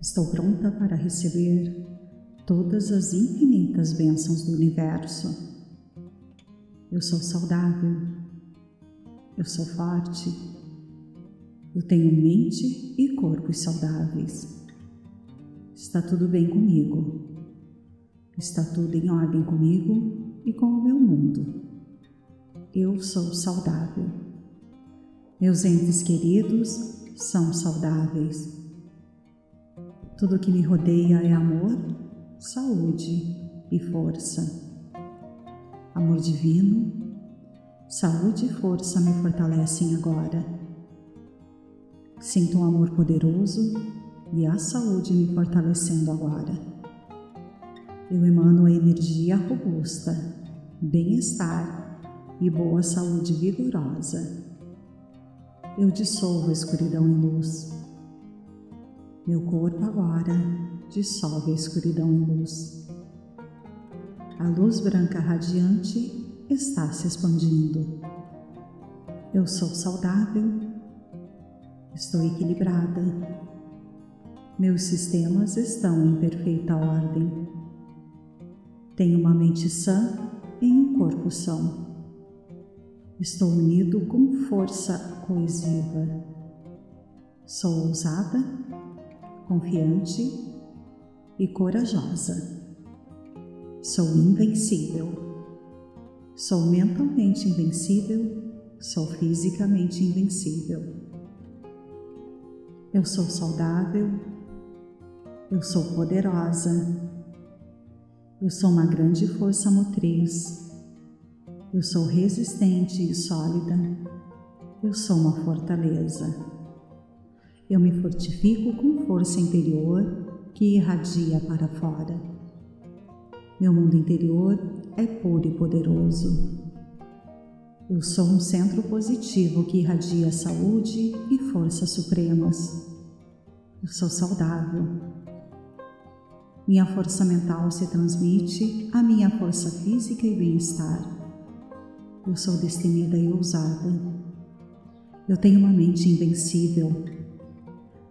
Estou pronta para receber todas as infinitas bênçãos do universo. Eu sou saudável. Eu sou forte. Eu tenho mente e corpos saudáveis. Está tudo bem comigo. Está tudo em ordem comigo e com o meu mundo. Eu sou saudável. Meus entes queridos são saudáveis. Tudo que me rodeia é amor, saúde e força. Amor divino, saúde e força me fortalecem agora. Sinto um amor poderoso e a saúde me fortalecendo agora. Eu emano a energia robusta, bem-estar e boa saúde vigorosa. Eu dissolvo a escuridão em luz meu corpo agora dissolve a escuridão em luz. A luz branca radiante está se expandindo. Eu sou saudável, estou equilibrada. Meus sistemas estão em perfeita ordem. Tenho uma mente sã em um corpo são. Estou unido com força coesiva. Sou ousada confiante e corajosa. Sou invencível. Sou mentalmente invencível, sou fisicamente invencível. Eu sou saudável, eu sou poderosa, eu sou uma grande força motriz, eu sou resistente e sólida, eu sou uma fortaleza. Eu me fortifico com força interior que irradia para fora. Meu mundo interior é puro e poderoso. Eu sou um centro positivo que irradia saúde e forças supremas. Eu sou saudável. Minha força mental se transmite à minha força física e bem-estar. Eu sou destemida e ousada. Eu tenho uma mente invencível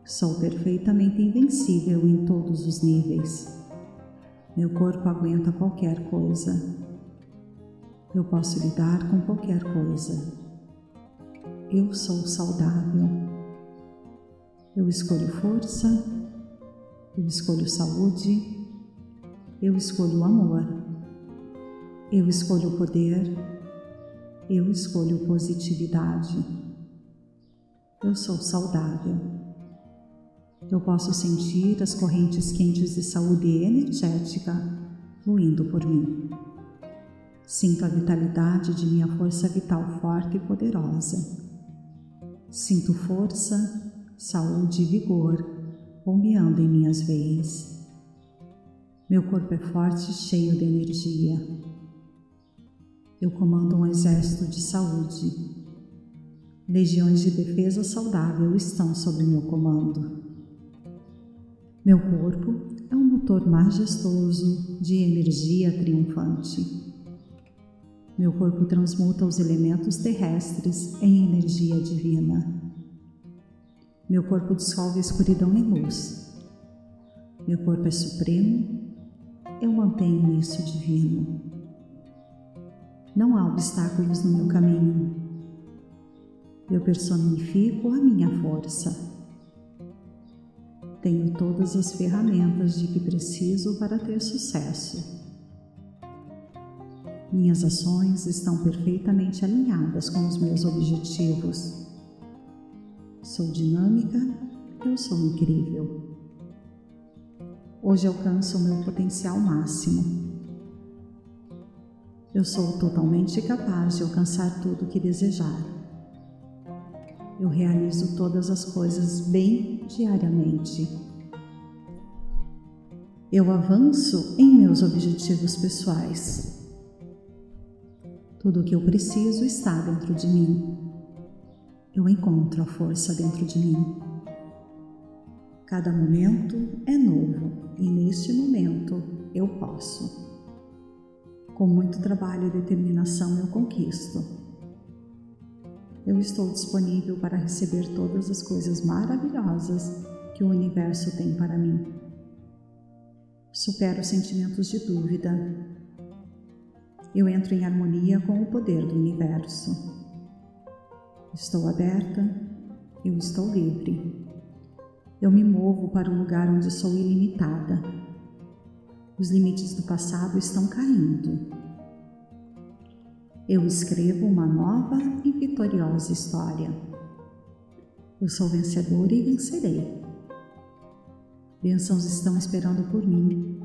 Sou perfeitamente invencível em todos os níveis. Meu corpo aguenta qualquer coisa. Eu posso lidar com qualquer coisa. Eu sou saudável. Eu escolho força. Eu escolho saúde. Eu escolho amor. Eu escolho poder. Eu escolho positividade. Eu sou saudável eu posso sentir as correntes quentes de saúde energética fluindo por mim. Sinto a vitalidade de minha força vital forte e poderosa. Sinto força, saúde e vigor bombeando em minhas veias. Meu corpo é forte e cheio de energia. Eu comando um exército de saúde. Legiões de defesa saudável estão sob meu comando. Meu corpo é um motor majestoso de energia triunfante. Meu corpo transmuta os elementos terrestres em energia divina. Meu corpo dissolve a escuridão em luz. Meu corpo é supremo, eu mantenho isso divino. Não há obstáculos no meu caminho. Eu personifico a minha força tenho todas as ferramentas de que preciso para ter sucesso. Minhas ações estão perfeitamente alinhadas com os meus objetivos. Sou dinâmica, eu sou incrível. Hoje alcanço o meu potencial máximo. Eu sou totalmente capaz de alcançar tudo o que desejar eu realizo todas as coisas bem diariamente. Eu avanço em meus objetivos pessoais. Tudo o que eu preciso está dentro de mim. Eu encontro a força dentro de mim. Cada momento é novo e neste momento eu posso. Com muito trabalho e determinação eu conquisto eu estou disponível para receber todas as coisas maravilhosas que o universo tem para mim. Supero sentimentos de dúvida. Eu entro em harmonia com o poder do universo. Estou aberta, eu estou livre. Eu me movo para um lugar onde sou ilimitada. Os limites do passado estão caindo. Eu escrevo uma nova e vitoriosa história. Eu sou vencedora e vencerei. Bênçãos estão esperando por mim,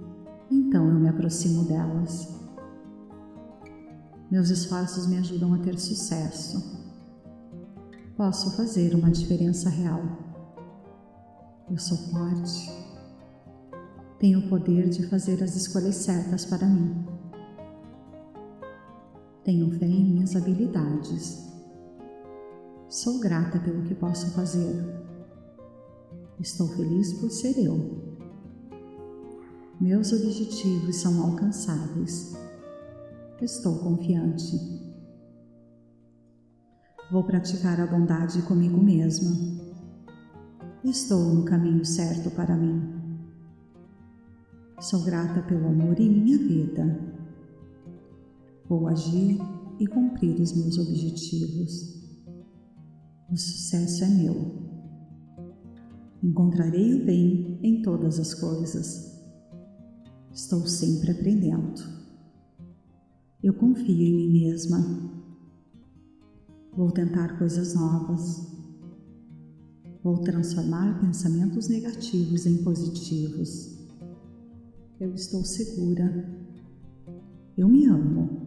então eu me aproximo delas. Meus esforços me ajudam a ter sucesso. Posso fazer uma diferença real. Eu sou forte. Tenho o poder de fazer as escolhas certas para mim. Tenho fé em minhas habilidades. Sou grata pelo que posso fazer. Estou feliz por ser eu. Meus objetivos são alcançáveis. Estou confiante. Vou praticar a bondade comigo mesma. Estou no caminho certo para mim. Sou grata pelo amor em minha vida. Vou agir e cumprir os meus objetivos. O sucesso é meu. Encontrarei o bem em todas as coisas. Estou sempre aprendendo. Eu confio em mim mesma. Vou tentar coisas novas. Vou transformar pensamentos negativos em positivos. Eu estou segura. Eu me amo.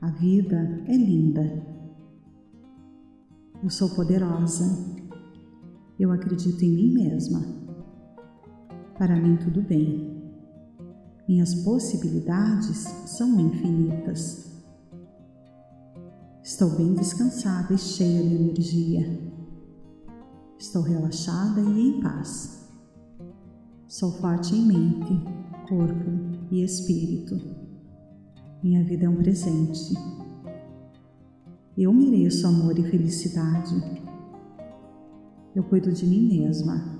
A vida é linda. Eu sou poderosa. Eu acredito em mim mesma. Para mim, tudo bem. Minhas possibilidades são infinitas. Estou bem descansada e cheia de energia. Estou relaxada e em paz. Sou forte em mente, corpo e espírito. Minha vida é um presente. Eu mereço amor e felicidade eu cuido de mim mesma.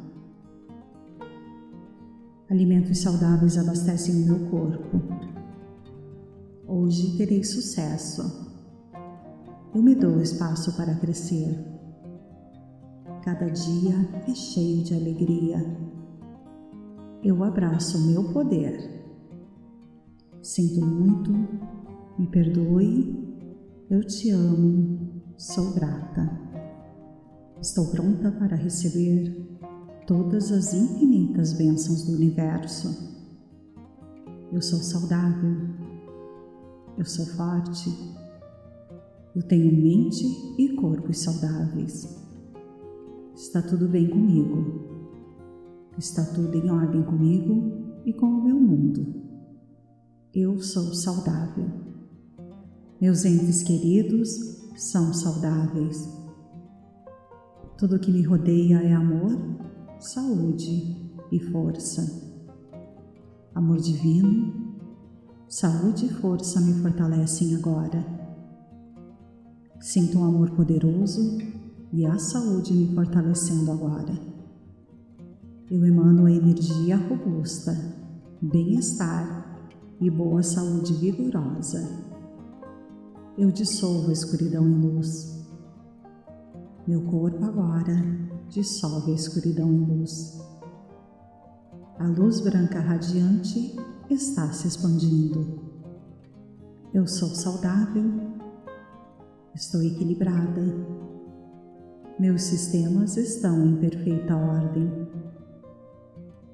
Alimentos saudáveis abastecem o meu corpo. Hoje terei sucesso. Eu me dou espaço para crescer. Cada dia é cheio de alegria. Eu abraço o meu poder. Sinto muito, me perdoe, eu te amo, sou grata. Estou pronta para receber todas as infinitas bênçãos do universo. Eu sou saudável, eu sou forte, eu tenho mente e corpos saudáveis. Está tudo bem comigo, está tudo em ordem comigo e com o meu mundo. Eu sou saudável. Meus entes queridos são saudáveis tudo que me rodeia é amor, saúde e força. Amor divino, saúde e força me fortalecem agora. Sinto um amor poderoso e a saúde me fortalecendo agora. Eu emano a energia robusta, bem-estar e boa saúde vigorosa. Eu dissolvo a escuridão em luz meu corpo agora dissolve a escuridão em luz. A luz branca radiante está se expandindo. Eu sou saudável, estou equilibrada. Meus sistemas estão em perfeita ordem.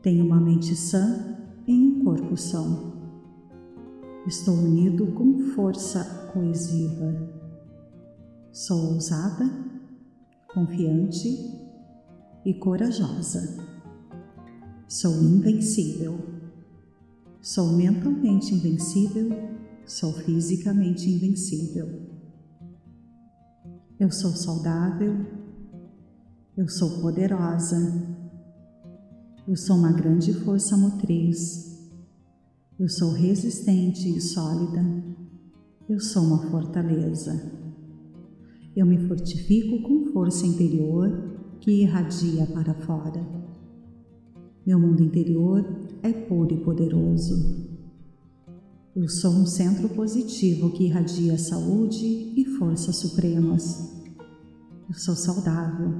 Tenho uma mente sã em um corpo são. Estou unido com força coesiva. Sou ousada confiante e corajosa. Sou invencível. Sou mentalmente invencível, sou fisicamente invencível. Eu sou saudável, eu sou poderosa, eu sou uma grande força motriz, eu sou resistente e sólida, eu sou uma fortaleza. Eu me fortifico com força interior que irradia para fora. Meu mundo interior é puro e poderoso. Eu sou um centro positivo que irradia saúde e forças supremas. Eu sou saudável.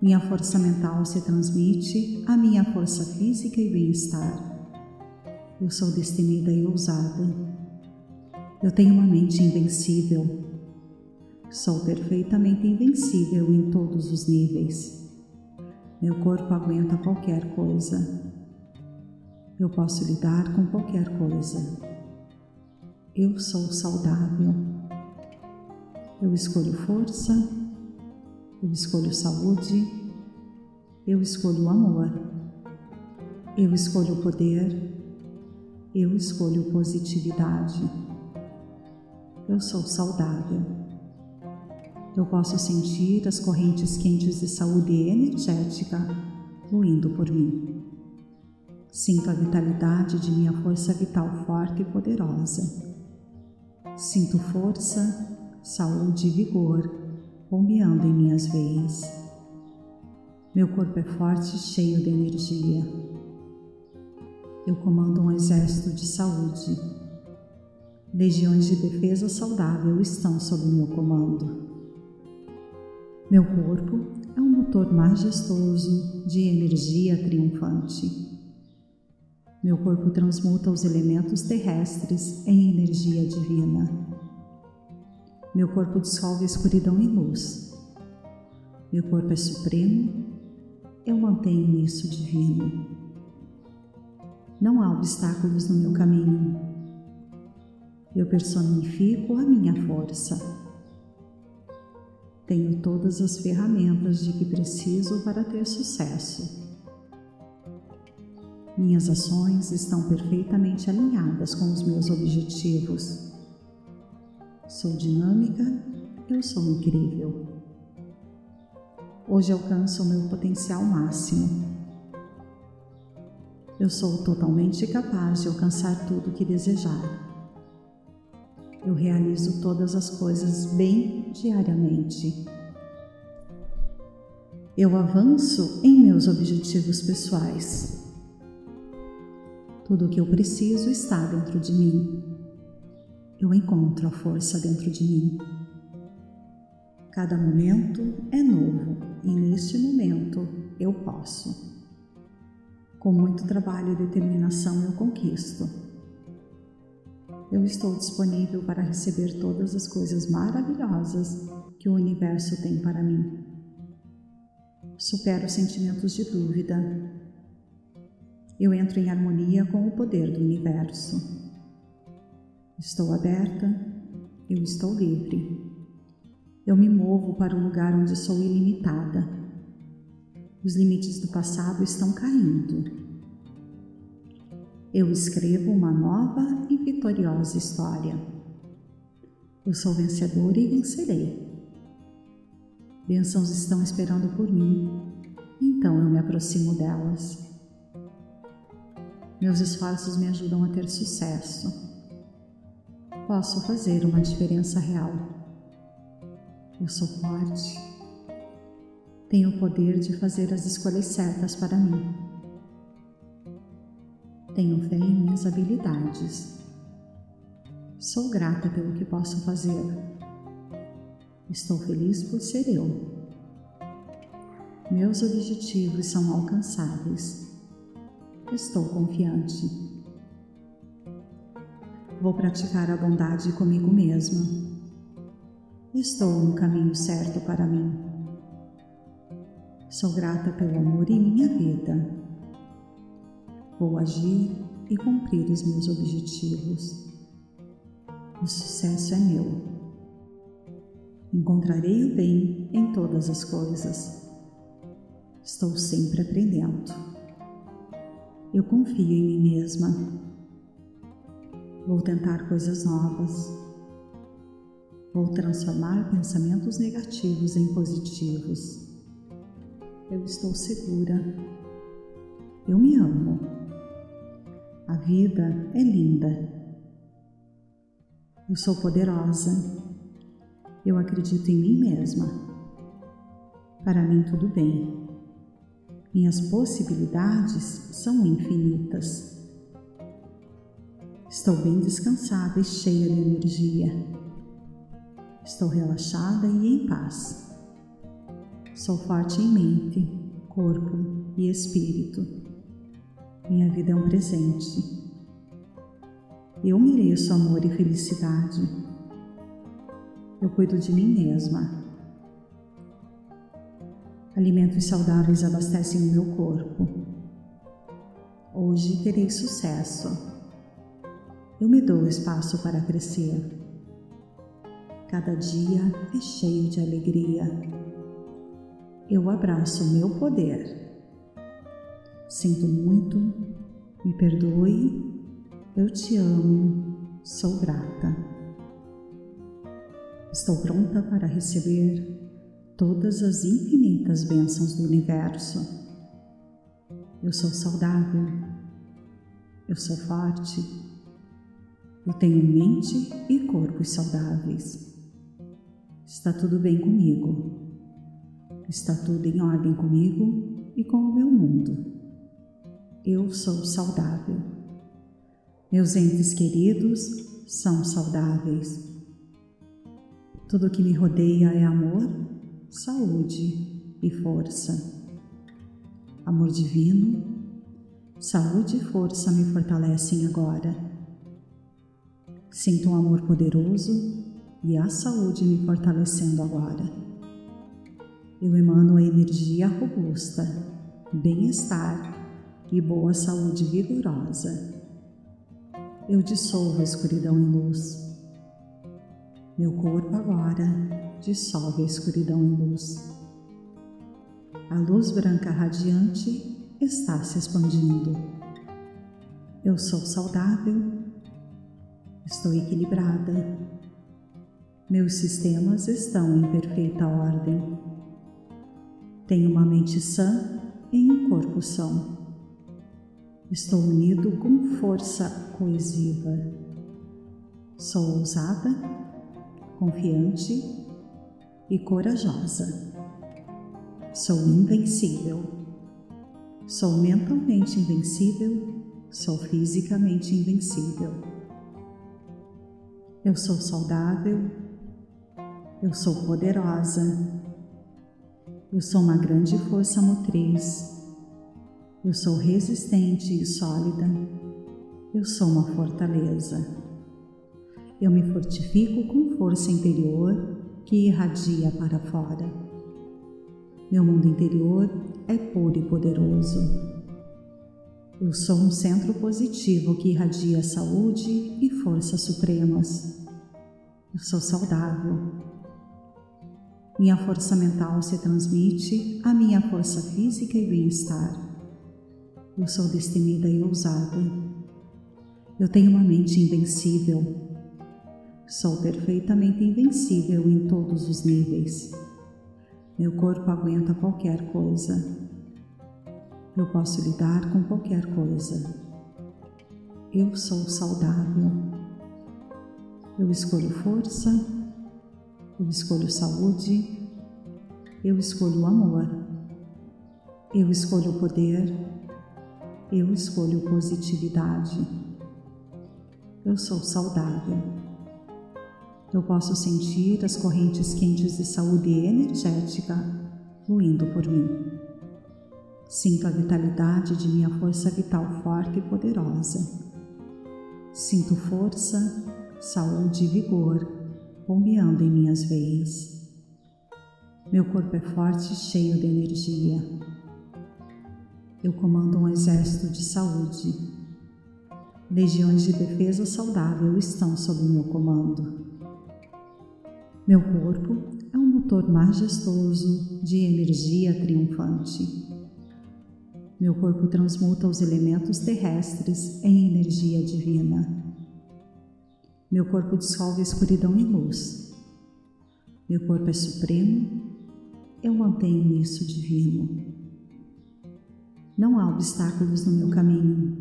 Minha força mental se transmite à minha força física e bem-estar. Eu sou destemida e ousada. Eu tenho uma mente invencível. Sou perfeitamente invencível em todos os níveis. Meu corpo aguenta qualquer coisa. Eu posso lidar com qualquer coisa. Eu sou saudável. Eu escolho força. Eu escolho saúde. Eu escolho amor. Eu escolho poder. Eu escolho positividade. Eu sou saudável. Eu posso sentir as correntes quentes de saúde energética fluindo por mim. Sinto a vitalidade de minha força vital forte e poderosa. Sinto força, saúde e vigor bombeando em minhas veias. Meu corpo é forte e cheio de energia. Eu comando um exército de saúde. Legiões de defesa saudável estão sob meu comando. Meu corpo é um motor majestoso de energia triunfante. Meu corpo transmuta os elementos terrestres em energia divina. Meu corpo dissolve escuridão em luz. Meu corpo é supremo, eu mantenho isso divino. Não há obstáculos no meu caminho. Eu personifico a minha força. Tenho todas as ferramentas de que preciso para ter sucesso. Minhas ações estão perfeitamente alinhadas com os meus objetivos. Sou dinâmica, eu sou incrível. Hoje alcanço o meu potencial máximo. Eu sou totalmente capaz de alcançar tudo o que desejar eu realizo todas as coisas bem diariamente. Eu avanço em meus objetivos pessoais. Tudo o que eu preciso está dentro de mim. Eu encontro a força dentro de mim. Cada momento é novo e neste momento eu posso. Com muito trabalho e determinação eu conquisto eu estou disponível para receber todas as coisas maravilhosas que o universo tem para mim. Supero sentimentos de dúvida. Eu entro em harmonia com o poder do universo. Estou aberta, eu estou livre. Eu me movo para um lugar onde sou ilimitada. Os limites do passado estão caindo eu escrevo uma nova e vitoriosa história. Eu sou vencedor e vencerei. Bênçãos estão esperando por mim, então eu me aproximo delas. Meus esforços me ajudam a ter sucesso. Posso fazer uma diferença real. Eu sou forte. Tenho o poder de fazer as escolhas certas para mim. Tenho fé em minhas habilidades. Sou grata pelo que posso fazer. Estou feliz por ser eu. Meus objetivos são alcançáveis. Estou confiante. Vou praticar a bondade comigo mesma. Estou no caminho certo para mim. Sou grata pelo amor em minha vida. Vou agir e cumprir os meus objetivos. O sucesso é meu. Encontrarei o bem em todas as coisas. Estou sempre aprendendo. Eu confio em mim mesma. Vou tentar coisas novas. Vou transformar pensamentos negativos em positivos. Eu estou segura. Eu me amo. A vida é linda. Eu sou poderosa. Eu acredito em mim mesma. Para mim, tudo bem. Minhas possibilidades são infinitas. Estou bem descansada e cheia de energia. Estou relaxada e em paz. Sou forte em mente, corpo e espírito. Minha vida é um presente. Eu mereço amor e felicidade. Eu cuido de mim mesma. Alimentos saudáveis abastecem o meu corpo. Hoje terei sucesso. Eu me dou espaço para crescer. Cada dia é cheio de alegria. Eu abraço o meu poder. Sinto muito, me perdoe, eu te amo, sou grata. Estou pronta para receber todas as infinitas bênçãos do universo. Eu sou saudável, eu sou forte, eu tenho mente e corpos saudáveis. Está tudo bem comigo. Está tudo em ordem comigo e com o meu mundo. Eu sou saudável. Meus entes queridos são saudáveis. Tudo que me rodeia é amor, saúde e força. Amor divino, saúde e força me fortalecem agora. Sinto um amor poderoso e a saúde me fortalecendo agora. Eu emano a energia robusta, bem-estar e boa saúde vigorosa. Eu dissolvo a escuridão em luz. Meu corpo agora dissolve a escuridão em luz. A luz branca radiante está se expandindo. Eu sou saudável, estou equilibrada meus sistemas estão em perfeita ordem. Tenho uma mente sã em um corpo são. Estou unido com força coesiva. Sou ousada, confiante e corajosa. Sou invencível. Sou mentalmente invencível, sou fisicamente invencível. Eu sou saudável, eu sou poderosa. Eu sou uma grande força motriz. Eu sou resistente e sólida. Eu sou uma fortaleza. Eu me fortifico com força interior que irradia para fora. Meu mundo interior é puro e poderoso. Eu sou um centro positivo que irradia saúde e forças supremas. Eu sou saudável. Minha força mental se transmite à minha força física e bem-estar. Eu sou destemida e ousada. Eu tenho uma mente invencível. Sou perfeitamente invencível em todos os níveis. Meu corpo aguenta qualquer coisa. Eu posso lidar com qualquer coisa. Eu sou saudável. Eu escolho força eu escolho saúde, eu escolho amor, eu escolho poder, eu escolho positividade. Eu sou saudável. Eu posso sentir as correntes quentes de saúde energética fluindo por mim. Sinto a vitalidade de minha força vital forte e poderosa. Sinto força, saúde e vigor bombeando em minhas veias. Meu corpo é forte e cheio de energia. Eu comando um exército de saúde. Legiões de defesa saudável estão sob meu comando. Meu corpo é um motor majestoso de energia triunfante. Meu corpo transmuta os elementos terrestres em energia divina. Meu corpo dissolve escuridão em luz. Meu corpo é supremo, eu mantenho isso divino. Não há obstáculos no meu caminho.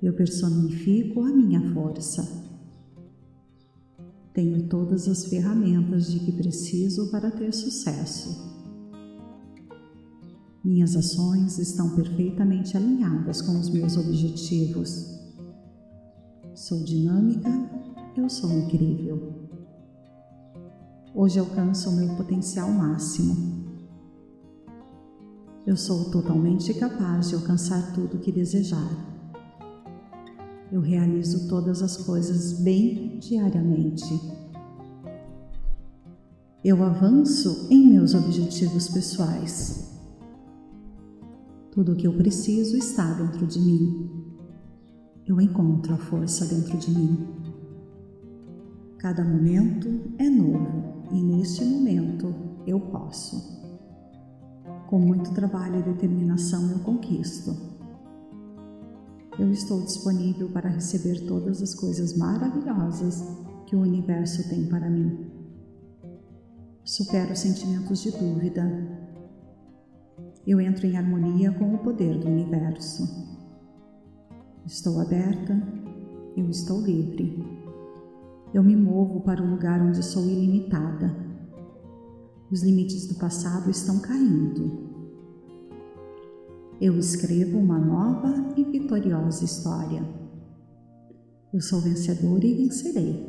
Eu personifico a minha força. Tenho todas as ferramentas de que preciso para ter sucesso. Minhas ações estão perfeitamente alinhadas com os meus objetivos. Sou dinâmica, eu sou incrível. Hoje alcanço o meu potencial máximo. Eu sou totalmente capaz de alcançar tudo que desejar. Eu realizo todas as coisas bem diariamente. Eu avanço em meus objetivos pessoais. Tudo o que eu preciso está dentro de mim. Eu encontro a força dentro de mim. Cada momento é novo e neste momento eu posso. Com muito trabalho e determinação eu conquisto. Eu estou disponível para receber todas as coisas maravilhosas que o universo tem para mim. Supero sentimentos de dúvida. Eu entro em harmonia com o poder do universo. Estou aberta, eu estou livre. Eu me movo para um lugar onde sou ilimitada os limites do passado estão caindo. Eu escrevo uma nova e vitoriosa história. Eu sou vencedora e vencerei.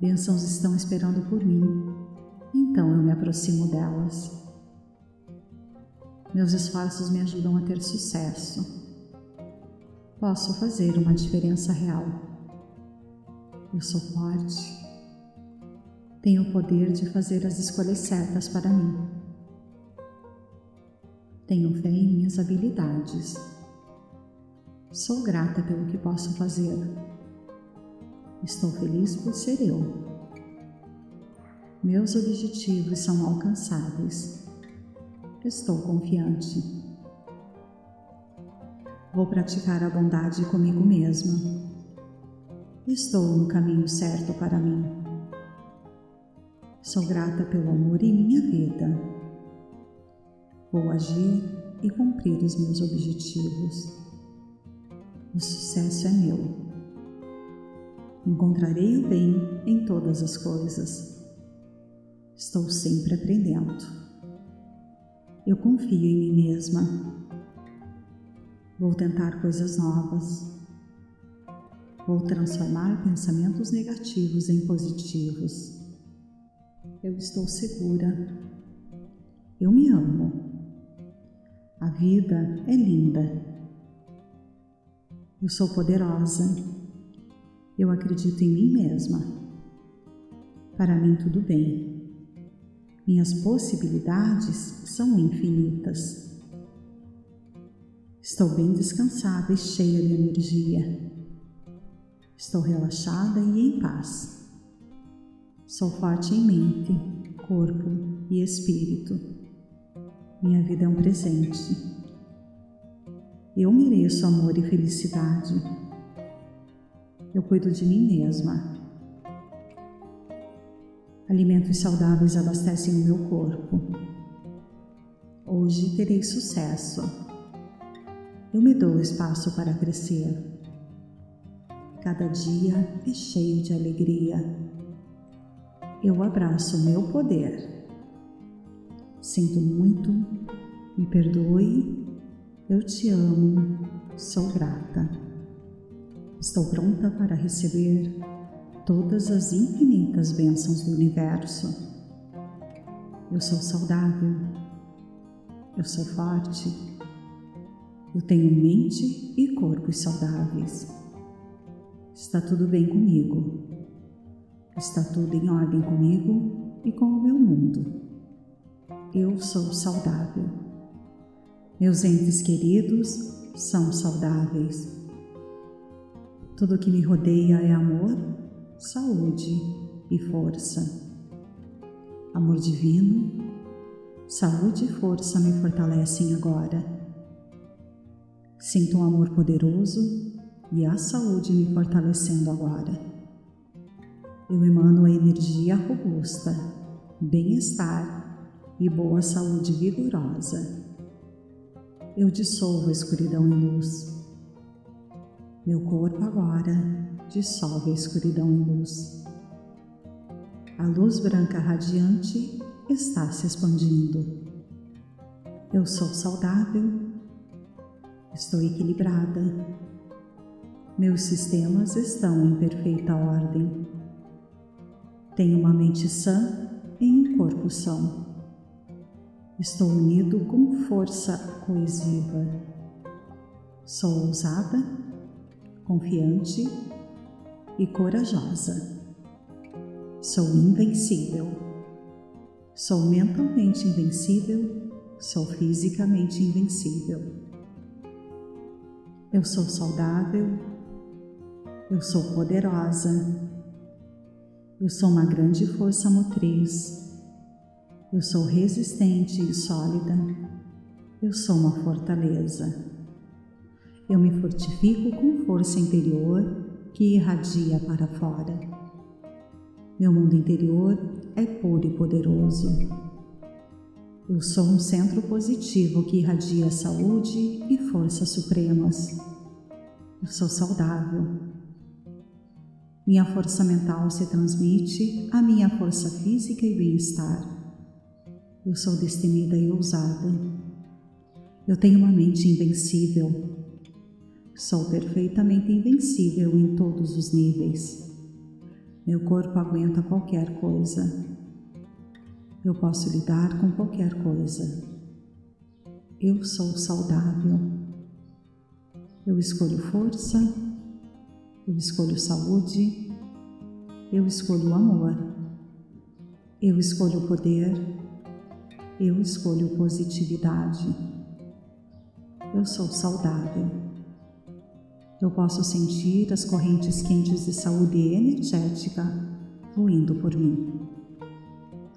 Bênçãos estão esperando por mim, então eu me aproximo delas. Meus esforços me ajudam a ter sucesso. Posso fazer uma diferença real. Eu sou forte tenho o poder de fazer as escolhas certas para mim. Tenho fé em minhas habilidades. Sou grata pelo que posso fazer. Estou feliz por ser eu. Meus objetivos são alcançáveis. Estou confiante. Vou praticar a bondade comigo mesma. Estou no caminho certo para mim. Sou grata pelo amor em minha vida. Vou agir e cumprir os meus objetivos. O sucesso é meu. Encontrarei o bem em todas as coisas. Estou sempre aprendendo. Eu confio em mim mesma. Vou tentar coisas novas. Vou transformar pensamentos negativos em positivos. Eu estou segura. Eu me amo. A vida é linda. Eu sou poderosa. Eu acredito em mim mesma. Para mim, tudo bem. Minhas possibilidades são infinitas. Estou bem descansada e cheia de energia. Estou relaxada e em paz. Sou forte em mente, corpo e espírito. Minha vida é um presente. Eu mereço amor e felicidade. Eu cuido de mim mesma. Alimentos saudáveis abastecem o meu corpo. Hoje terei sucesso. Eu me dou espaço para crescer. Cada dia é cheio de alegria eu abraço meu poder. Sinto muito, me perdoe, eu te amo, sou grata. Estou pronta para receber todas as infinitas bênçãos do universo. Eu sou saudável, eu sou forte, eu tenho mente e corpo saudáveis. Está tudo bem comigo. Está tudo em ordem comigo e com o meu mundo. Eu sou saudável. Meus entes queridos são saudáveis. Tudo que me rodeia é amor, saúde e força. Amor divino, saúde e força me fortalecem agora. Sinto um amor poderoso e a saúde me fortalecendo agora eu emano a energia robusta, bem-estar e boa saúde vigorosa. Eu dissolvo a escuridão em luz. Meu corpo agora dissolve a escuridão em luz. A luz branca radiante está se expandindo. Eu sou saudável. Estou equilibrada. Meus sistemas estão em perfeita ordem. Tenho uma mente sã em um corpo são. Estou unido com força coesiva. Sou ousada, confiante e corajosa. Sou invencível. Sou mentalmente invencível. Sou fisicamente invencível. Eu sou saudável. Eu sou poderosa. Eu sou uma grande força motriz. Eu sou resistente e sólida. Eu sou uma fortaleza. Eu me fortifico com força interior que irradia para fora. Meu mundo interior é puro e poderoso. Eu sou um centro positivo que irradia saúde e forças supremas. Eu sou saudável. Minha força mental se transmite à minha força física e bem-estar. Eu sou destemida e ousada. Eu tenho uma mente invencível. Sou perfeitamente invencível em todos os níveis. Meu corpo aguenta qualquer coisa. Eu posso lidar com qualquer coisa. Eu sou saudável. Eu escolho força eu escolho saúde, eu escolho amor, eu escolho poder, eu escolho positividade. Eu sou saudável. Eu posso sentir as correntes quentes de saúde energética fluindo por mim.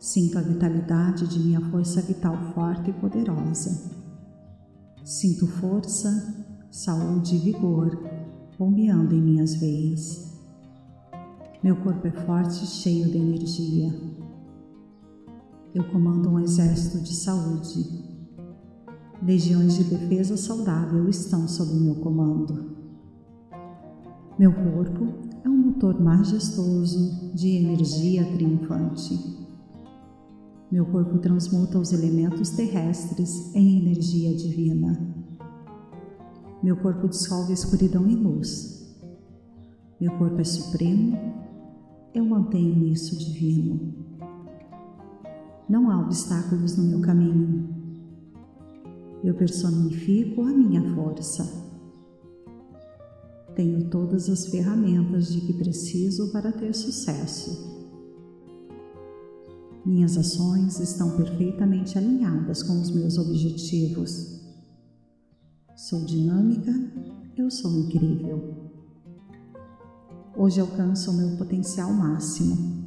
Sinto a vitalidade de minha força vital forte e poderosa. Sinto força, saúde e vigor bombeando em minhas veias. Meu corpo é forte e cheio de energia. Eu comando um exército de saúde. Legiões de defesa saudável estão sob meu comando. Meu corpo é um motor majestoso de energia triunfante. Meu corpo transmuta os elementos terrestres em energia divina. Meu corpo dissolve a escuridão em luz. Meu corpo é supremo, eu mantenho isso divino. Não há obstáculos no meu caminho. Eu personifico a minha força. Tenho todas as ferramentas de que preciso para ter sucesso. Minhas ações estão perfeitamente alinhadas com os meus objetivos. Sou dinâmica, eu sou incrível. Hoje alcanço o meu potencial máximo.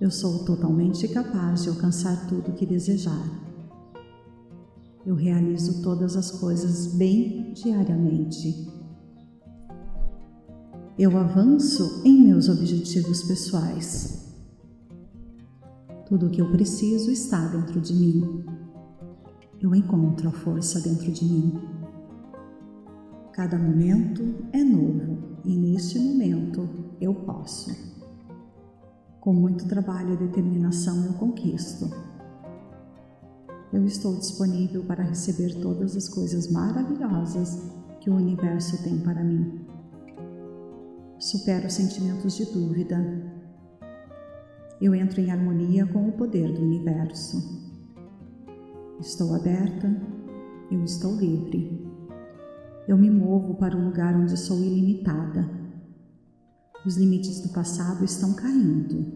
Eu sou totalmente capaz de alcançar tudo o que desejar. Eu realizo todas as coisas bem diariamente. Eu avanço em meus objetivos pessoais. Tudo o que eu preciso está dentro de mim eu encontro a força dentro de mim. Cada momento é novo e neste momento eu posso. Com muito trabalho e determinação eu conquisto. Eu estou disponível para receber todas as coisas maravilhosas que o universo tem para mim. Supero sentimentos de dúvida. Eu entro em harmonia com o poder do universo. Estou aberta, eu estou livre. Eu me movo para um lugar onde sou ilimitada. Os limites do passado estão caindo.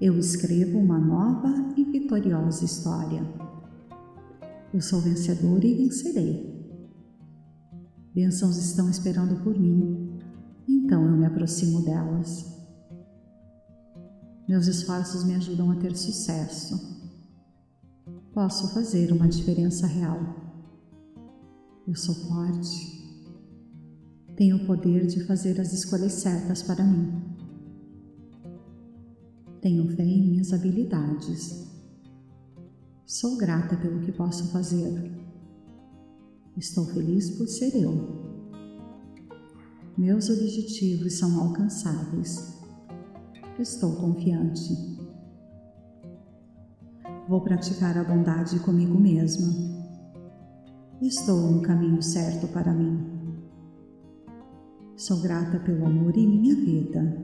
Eu escrevo uma nova e vitoriosa história. Eu sou vencedora e vencerei. Bênçãos estão esperando por mim, então eu me aproximo delas. Meus esforços me ajudam a ter sucesso posso fazer uma diferença real. Eu sou forte. Tenho o poder de fazer as escolhas certas para mim. Tenho fé em minhas habilidades. Sou grata pelo que posso fazer. Estou feliz por ser eu. Meus objetivos são alcançáveis. Estou confiante. Vou praticar a bondade comigo mesma. Estou no caminho certo para mim. Sou grata pelo amor em minha vida.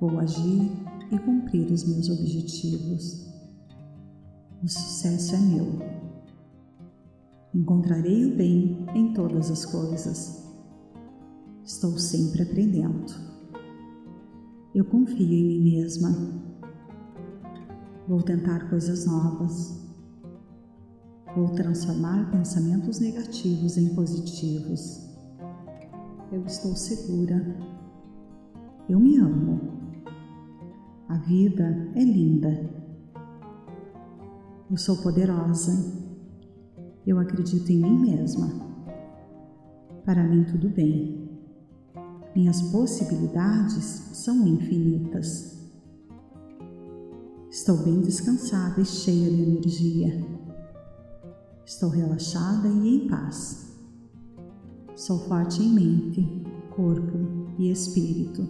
Vou agir e cumprir os meus objetivos. O sucesso é meu. Encontrarei o bem em todas as coisas. Estou sempre aprendendo. Eu confio em mim mesma Vou tentar coisas novas. Vou transformar pensamentos negativos em positivos. Eu estou segura. Eu me amo. A vida é linda. Eu sou poderosa. Eu acredito em mim mesma. Para mim, tudo bem. Minhas possibilidades são infinitas. Estou bem descansada e cheia de energia. Estou relaxada e em paz. Sou forte em mente, corpo e espírito.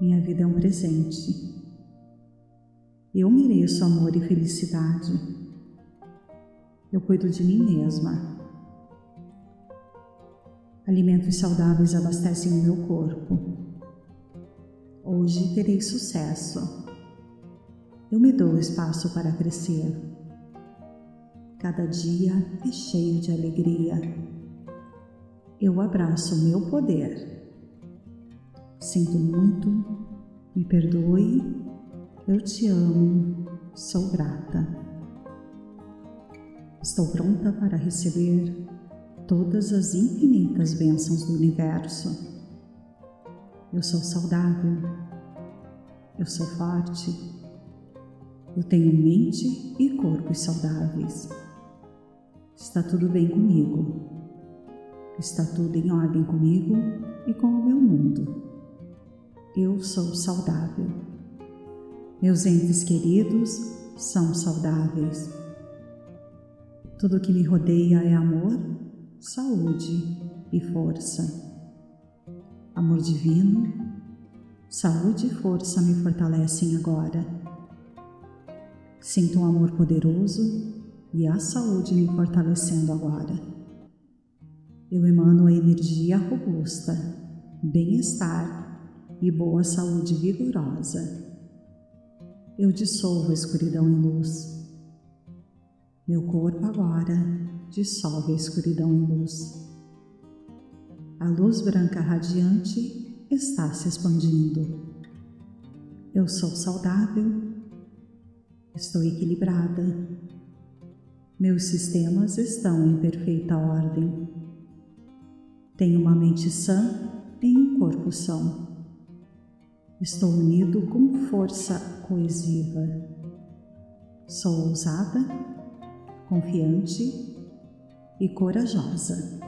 Minha vida é um presente. Eu mereço amor e felicidade. Eu cuido de mim mesma. Alimentos saudáveis abastecem o meu corpo. Hoje terei sucesso eu me dou espaço para crescer. Cada dia é cheio de alegria. Eu abraço meu poder. Sinto muito, me perdoe, eu te amo, sou grata. Estou pronta para receber todas as infinitas bênçãos do universo. Eu sou saudável, eu sou forte, eu tenho mente e corpos saudáveis. Está tudo bem comigo. Está tudo em ordem comigo e com o meu mundo. Eu sou saudável. Meus entes queridos são saudáveis. Tudo que me rodeia é amor, saúde e força. Amor divino, saúde e força me fortalecem agora Sinto um amor poderoso e a saúde me fortalecendo agora. Eu emano a energia robusta, bem-estar e boa saúde vigorosa. Eu dissolvo a escuridão em luz. Meu corpo agora dissolve a escuridão em luz. A luz branca radiante está se expandindo. Eu sou saudável Estou equilibrada. Meus sistemas estão em perfeita ordem. Tenho uma mente sã em um corpo são. Estou unido com força coesiva. Sou ousada, confiante e corajosa.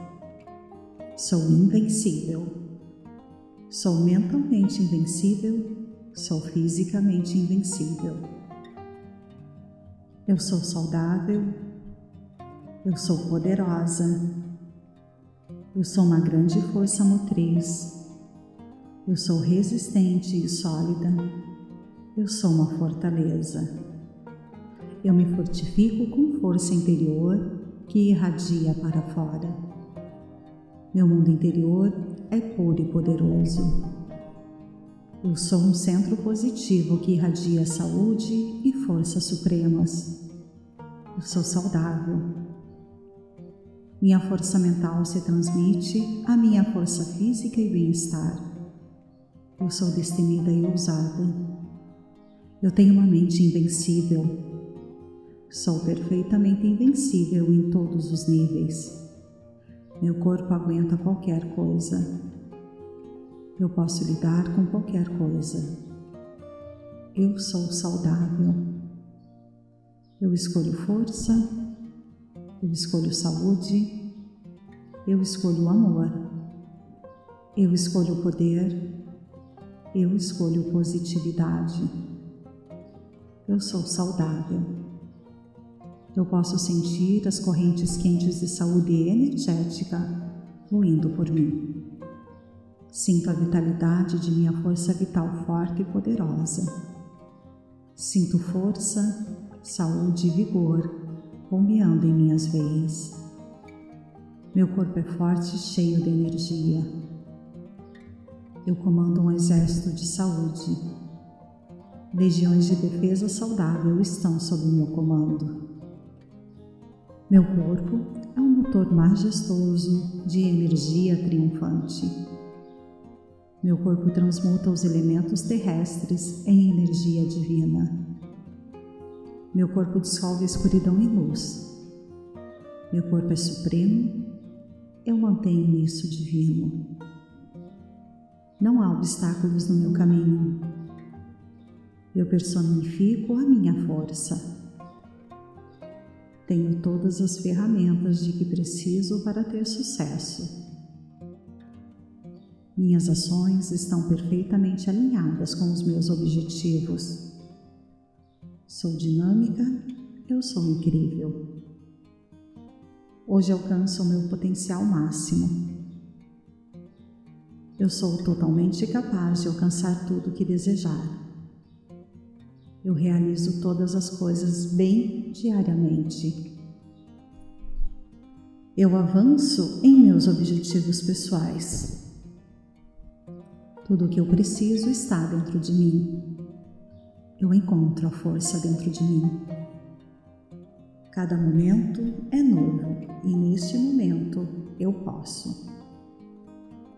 Sou invencível. Sou mentalmente invencível. Sou fisicamente invencível. Eu sou saudável, eu sou poderosa, eu sou uma grande força motriz, eu sou resistente e sólida, eu sou uma fortaleza. Eu me fortifico com força interior que irradia para fora. Meu mundo interior é puro e poderoso. Eu sou um centro positivo que irradia saúde e forças supremas. Eu sou saudável. Minha força mental se transmite à minha força física e bem-estar. Eu sou destemida e ousada. Eu tenho uma mente invencível. Sou perfeitamente invencível em todos os níveis. Meu corpo aguenta qualquer coisa. Eu posso lidar com qualquer coisa. Eu sou saudável. Eu escolho força. Eu escolho saúde. Eu escolho amor. Eu escolho poder. Eu escolho positividade. Eu sou saudável. Eu posso sentir as correntes quentes de saúde energética fluindo por mim. Sinto a vitalidade de minha força vital forte e poderosa. Sinto força, saúde e vigor bombeando em minhas veias. Meu corpo é forte e cheio de energia. Eu comando um exército de saúde. Legiões de defesa saudável estão sob meu comando. Meu corpo é um motor majestoso de energia triunfante. Meu corpo transmuta os elementos terrestres em energia divina. Meu corpo dissolve escuridão em luz. Meu corpo é supremo, eu mantenho isso divino. Não há obstáculos no meu caminho. Eu personifico a minha força. Tenho todas as ferramentas de que preciso para ter sucesso. Minhas ações estão perfeitamente alinhadas com os meus objetivos. Sou dinâmica, eu sou incrível. Hoje alcanço o meu potencial máximo. Eu sou totalmente capaz de alcançar tudo o que desejar. Eu realizo todas as coisas bem diariamente. Eu avanço em meus objetivos pessoais. Tudo o que eu preciso está dentro de mim. Eu encontro a força dentro de mim. Cada momento é novo e neste momento eu posso.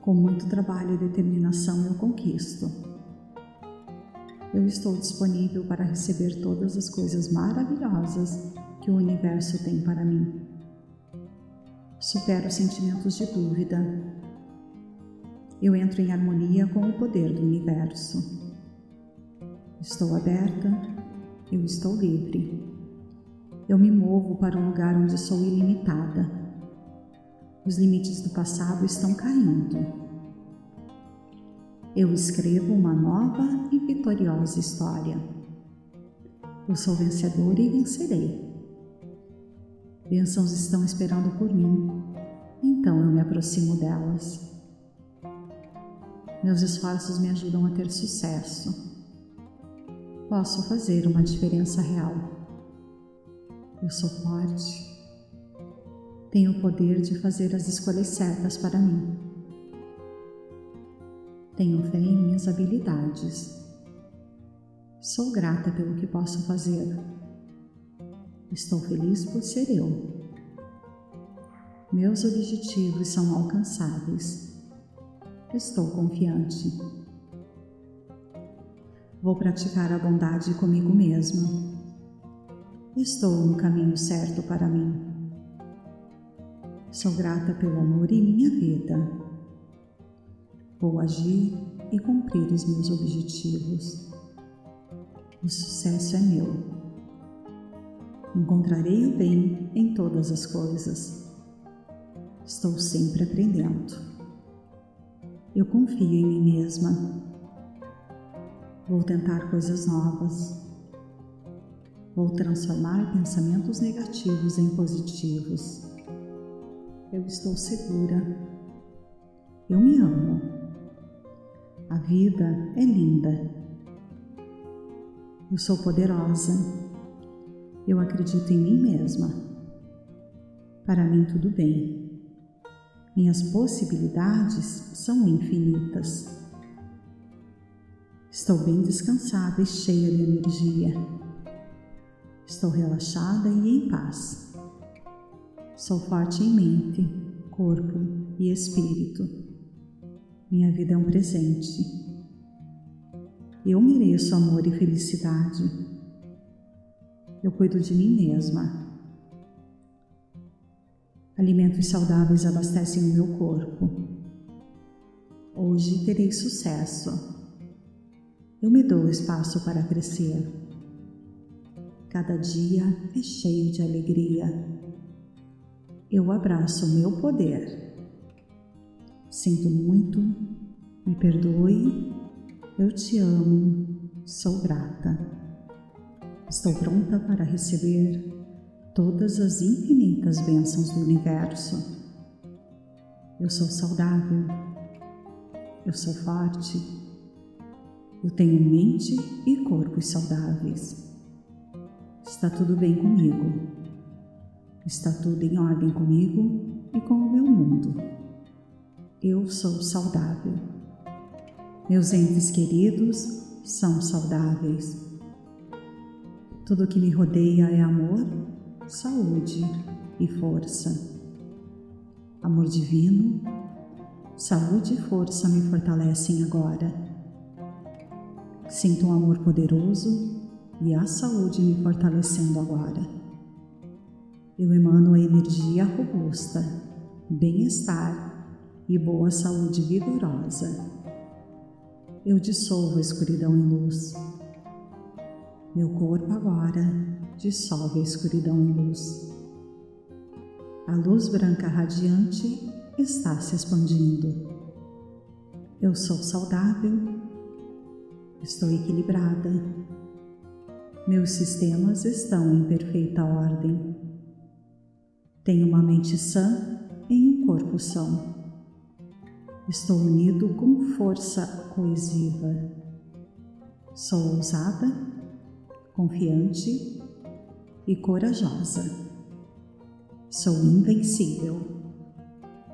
Com muito trabalho e determinação eu conquisto eu estou disponível para receber todas as coisas maravilhosas que o universo tem para mim. Supero sentimentos de dúvida. Eu entro em harmonia com o poder do universo. Estou aberta, eu estou livre. Eu me movo para um lugar onde sou ilimitada. Os limites do passado estão caindo eu escrevo uma nova e vitoriosa história. Eu sou vencedora e vencerei. Bênçãos estão esperando por mim, então eu me aproximo delas. Meus esforços me ajudam a ter sucesso. Posso fazer uma diferença real. Eu sou forte. Tenho o poder de fazer as escolhas certas para mim. Tenho fé em minhas habilidades. Sou grata pelo que posso fazer. Estou feliz por ser eu. Meus objetivos são alcançáveis. Estou confiante. Vou praticar a bondade comigo mesma. Estou no caminho certo para mim. Sou grata pelo amor em minha vida. Vou agir e cumprir os meus objetivos. O sucesso é meu. Encontrarei o bem em todas as coisas. Estou sempre aprendendo. Eu confio em mim mesma. Vou tentar coisas novas. Vou transformar pensamentos negativos em positivos. Eu estou segura. Eu me amo. A vida é linda. Eu sou poderosa. Eu acredito em mim mesma. Para mim, tudo bem. Minhas possibilidades são infinitas. Estou bem descansada e cheia de energia. Estou relaxada e em paz. Sou forte em mente, corpo e espírito. Minha vida é um presente. Eu mereço amor e felicidade. Eu cuido de mim mesma. Alimentos saudáveis abastecem o meu corpo. Hoje terei sucesso. Eu me dou espaço para crescer. Cada dia é cheio de alegria. Eu abraço o meu poder Sinto muito, me perdoe, eu te amo, sou grata. Estou pronta para receber todas as infinitas bênçãos do universo. Eu sou saudável, eu sou forte, Eu tenho mente e corpos saudáveis. Está tudo bem comigo. Está tudo em ordem comigo e com o meu mundo. Eu sou saudável. Meus entes queridos são saudáveis. Tudo que me rodeia é amor, saúde e força. Amor divino, saúde e força me fortalecem agora. Sinto um amor poderoso e a saúde me fortalecendo agora. Eu emano a energia robusta, bem-estar e boa saúde vigorosa eu dissolvo a escuridão em luz. Meu corpo agora dissolve a escuridão em luz. A luz branca radiante está se expandindo. Eu sou saudável, estou equilibrada. Meus sistemas estão em perfeita ordem. Tenho uma mente sã em um corpo são. Estou unido com força coesiva. Sou ousada, confiante e corajosa. Sou invencível.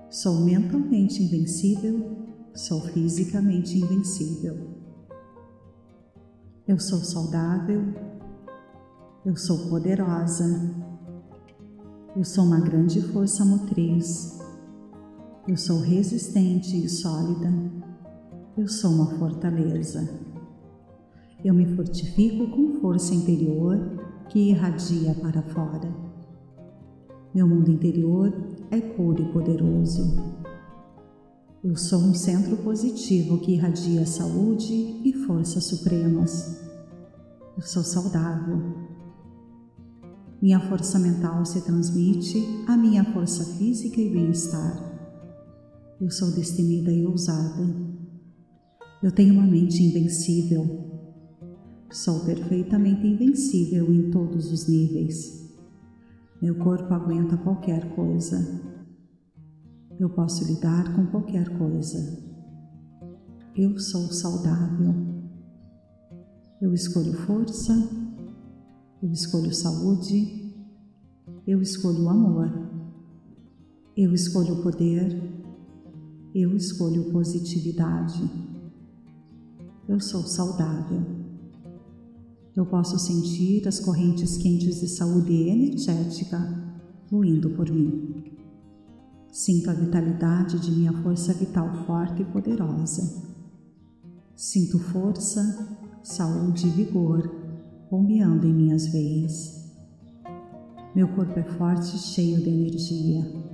Sou mentalmente invencível. Sou fisicamente invencível. Eu sou saudável. Eu sou poderosa. Eu sou uma grande força motriz eu sou resistente e sólida. Eu sou uma fortaleza. Eu me fortifico com força interior que irradia para fora. Meu mundo interior é puro e poderoso. Eu sou um centro positivo que irradia saúde e forças supremas. Eu sou saudável. Minha força mental se transmite à minha força física e bem-estar. Eu sou destemida e ousada. Eu tenho uma mente invencível. Sou perfeitamente invencível em todos os níveis. Meu corpo aguenta qualquer coisa. Eu posso lidar com qualquer coisa. Eu sou saudável. Eu escolho força. Eu escolho saúde. Eu escolho amor. Eu escolho poder eu escolho positividade. Eu sou saudável. Eu posso sentir as correntes quentes de saúde energética fluindo por mim. Sinto a vitalidade de minha força vital forte e poderosa. Sinto força, saúde e vigor bombeando em minhas veias. Meu corpo é forte e cheio de energia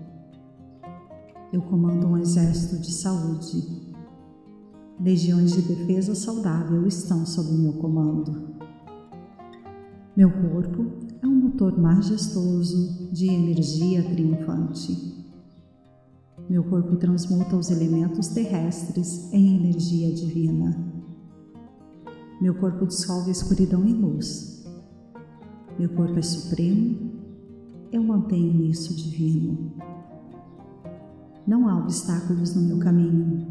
eu comando um exército de saúde. Legiões de defesa saudável estão sob meu comando. Meu corpo é um motor majestoso de energia triunfante. Meu corpo transmuta os elementos terrestres em energia divina. Meu corpo dissolve escuridão em luz. Meu corpo é supremo, eu mantenho isso divino. Não há obstáculos no meu caminho.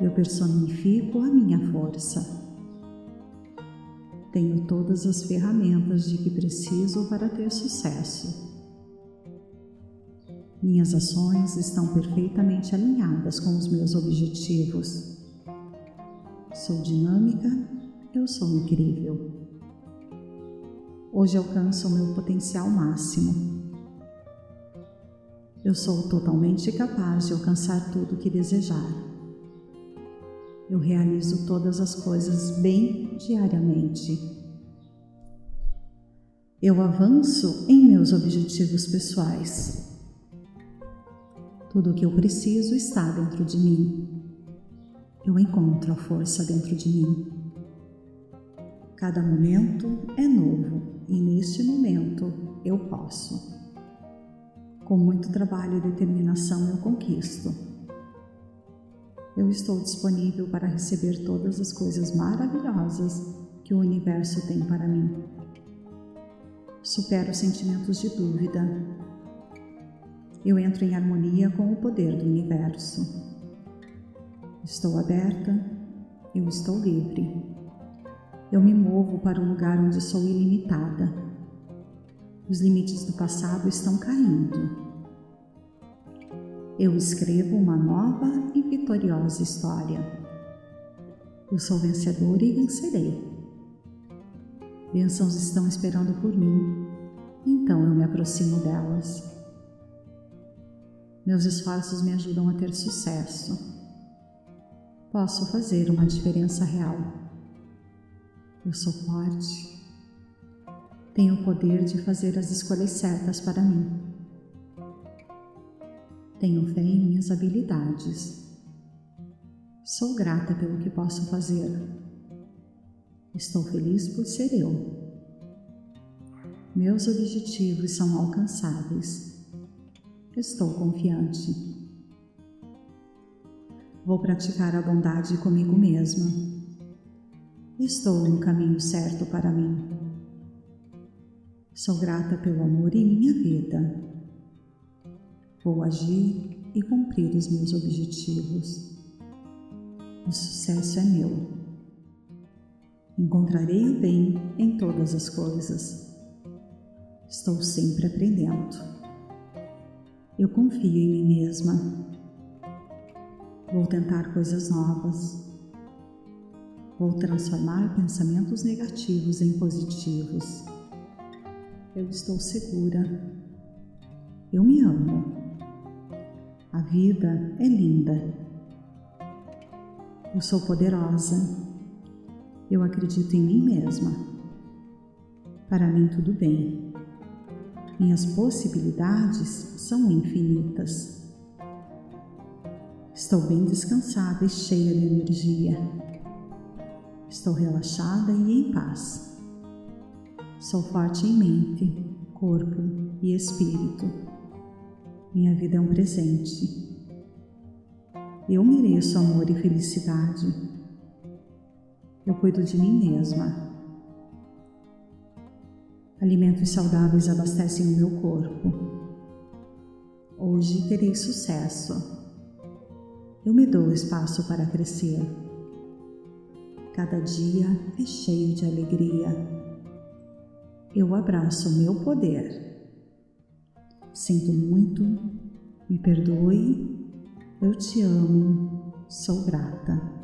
Eu personifico a minha força. Tenho todas as ferramentas de que preciso para ter sucesso. Minhas ações estão perfeitamente alinhadas com os meus objetivos. Sou dinâmica, eu sou incrível. Hoje alcanço o meu potencial máximo. Eu sou totalmente capaz de alcançar tudo o que desejar. Eu realizo todas as coisas bem diariamente. Eu avanço em meus objetivos pessoais. Tudo o que eu preciso está dentro de mim. Eu encontro a força dentro de mim. Cada momento é novo e neste momento eu posso. Com muito trabalho e determinação eu conquisto. Eu estou disponível para receber todas as coisas maravilhosas que o universo tem para mim. Supero sentimentos de dúvida. Eu entro em harmonia com o poder do universo. Estou aberta, Eu estou livre. Eu me movo para um lugar onde sou ilimitada. Os limites do passado estão caindo. Eu escrevo uma nova e vitoriosa história. Eu sou vencedor e vencerei. Bênçãos estão esperando por mim, então eu me aproximo delas. Meus esforços me ajudam a ter sucesso. Posso fazer uma diferença real. Eu sou forte. Tenho o poder de fazer as escolhas certas para mim. Tenho fé em minhas habilidades. Sou grata pelo que posso fazer. Estou feliz por ser eu. Meus objetivos são alcançáveis. Estou confiante. Vou praticar a bondade comigo mesma. Estou no caminho certo para mim. Sou grata pelo amor em minha vida. Vou agir e cumprir os meus objetivos. O sucesso é meu. Encontrarei o bem em todas as coisas. Estou sempre aprendendo. Eu confio em mim mesma. Vou tentar coisas novas. Vou transformar pensamentos negativos em positivos. Eu estou segura. Eu me amo. A vida é linda. Eu sou poderosa. Eu acredito em mim mesma. Para mim, tudo bem. Minhas possibilidades são infinitas. Estou bem descansada e cheia de energia. Estou relaxada e em paz. Sou forte em mente, corpo e espírito. Minha vida é um presente. Eu mereço amor e felicidade. Eu cuido de mim mesma. Alimentos saudáveis abastecem o meu corpo. Hoje terei sucesso. Eu me dou espaço para crescer. Cada dia é cheio de alegria. Eu abraço o meu poder. Sinto muito, me perdoe, eu te amo, sou grata.